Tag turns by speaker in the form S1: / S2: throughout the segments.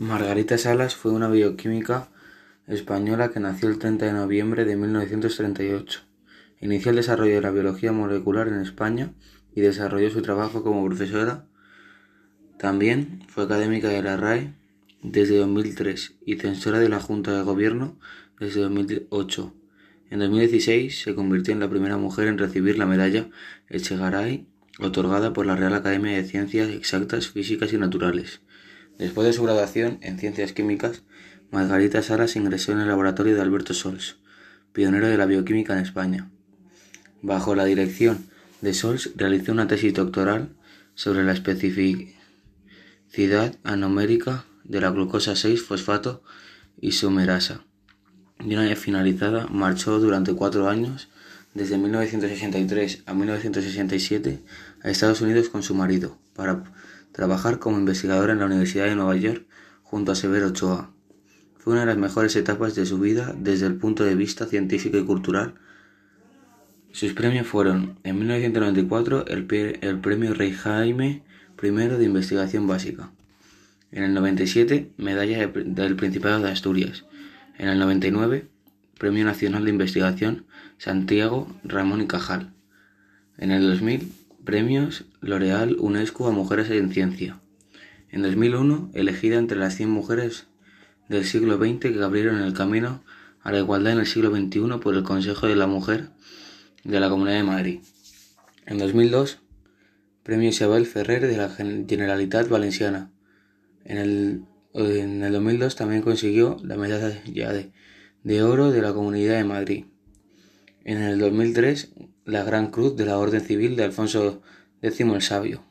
S1: Margarita Salas fue una bioquímica española que nació el 30 de noviembre de 1938. Inició el desarrollo de la biología molecular en España y desarrolló su trabajo como profesora. También fue académica de la RAE desde 2003 y censora de la Junta de Gobierno desde 2008. En 2016 se convirtió en la primera mujer en recibir la medalla Echegaray otorgada por la Real Academia de Ciencias Exactas, Físicas y Naturales. Después de su graduación en Ciencias Químicas, Margarita Salas ingresó en el laboratorio de Alberto Sols, pionero de la bioquímica en España. Bajo la dirección de Sols realizó una tesis doctoral sobre la especificidad anomérica de la glucosa 6-fosfato isomerasa. Y una vez finalizada, marchó durante cuatro años, desde 1963 a 1967, a Estados Unidos con su marido, para trabajar como investigadora en la Universidad de Nueva York junto a Severo Ochoa. Fue una de las mejores etapas de su vida desde el punto de vista científico y cultural. Sus premios fueron, en 1994, el, el Premio Rey Jaime I de Investigación Básica. En el 97, Medalla del Principado de Asturias. En el 99, Premio Nacional de Investigación Santiago Ramón y Cajal. En el 2000, Premios L'Oreal UNESCO a Mujeres en Ciencia. En 2001, elegida entre las 100 mujeres del siglo XX que abrieron el camino a la igualdad en el siglo XXI por el Consejo de la Mujer de la Comunidad de Madrid. En 2002, Premio Isabel Ferrer de la Generalitat Valenciana. En el, en el 2002 también consiguió la medalla de oro de la Comunidad de Madrid. En el 2003 la Gran Cruz de la Orden Civil de Alfonso X el Sabio.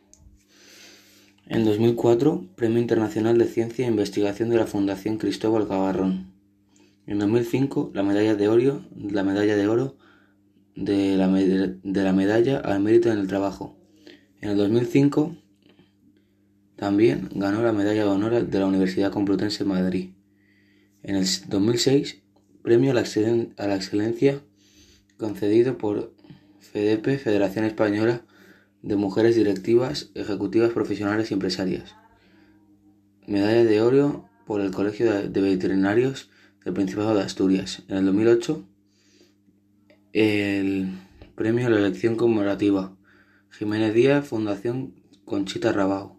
S1: En 2004, Premio Internacional de Ciencia e Investigación de la Fundación Cristóbal Gavarrón. En 2005, la medalla de oro, la medalla de oro de la, medalla al mérito en el trabajo. En el 2005, también ganó la medalla de honor de la Universidad Complutense de Madrid. En el 2006, premio a la, a la excelencia concedido por FEDEPE, Federación Española de Mujeres Directivas, Ejecutivas Profesionales y Empresarias. Medalla de oro por el Colegio de Veterinarios del Principado de Asturias. En el 2008, el premio a la elección conmemorativa. Jiménez Díaz, Fundación Conchita Rabao.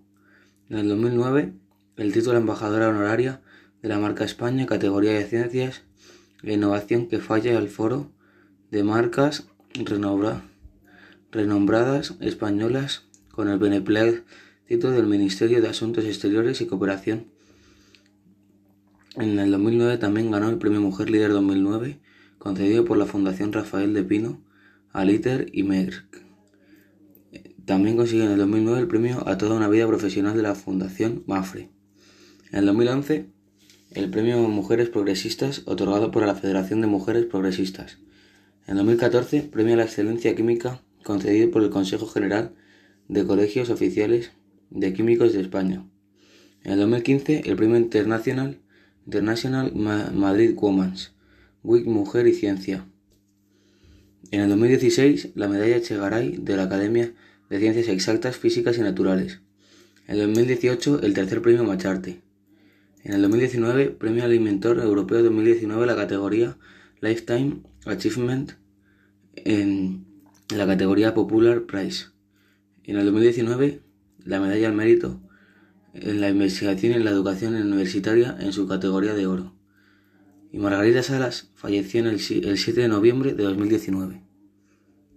S1: En el 2009, el título de embajadora honoraria de la marca España, categoría de ciencias e innovación que falla al foro de marcas renombradas españolas con el beneplácito del Ministerio de Asuntos Exteriores y Cooperación. En el 2009 también ganó el Premio Mujer Líder 2009, concedido por la Fundación Rafael de Pino, Aliter y Merck. También consiguió en el 2009 el premio a toda una vida profesional de la Fundación Mafre. En el 2011, el premio Mujeres Progresistas, otorgado por la Federación de Mujeres Progresistas. En 2014, premio a la excelencia química concedido por el Consejo General de Colegios Oficiales de Químicos de España. En el 2015, el premio internacional International Madrid Women's Week Mujer y Ciencia. En el 2016, la medalla Chegaray de la Academia de Ciencias Exactas, Físicas y Naturales. En el 2018, el tercer premio Macharte. En el 2019, Premio Alimentor Europeo 2019 la categoría Lifetime Achievement en la categoría Popular Prize. En el 2019, la medalla al mérito en la investigación y en la educación universitaria en su categoría de oro. Y Margarita Salas falleció el 7 de noviembre de 2019.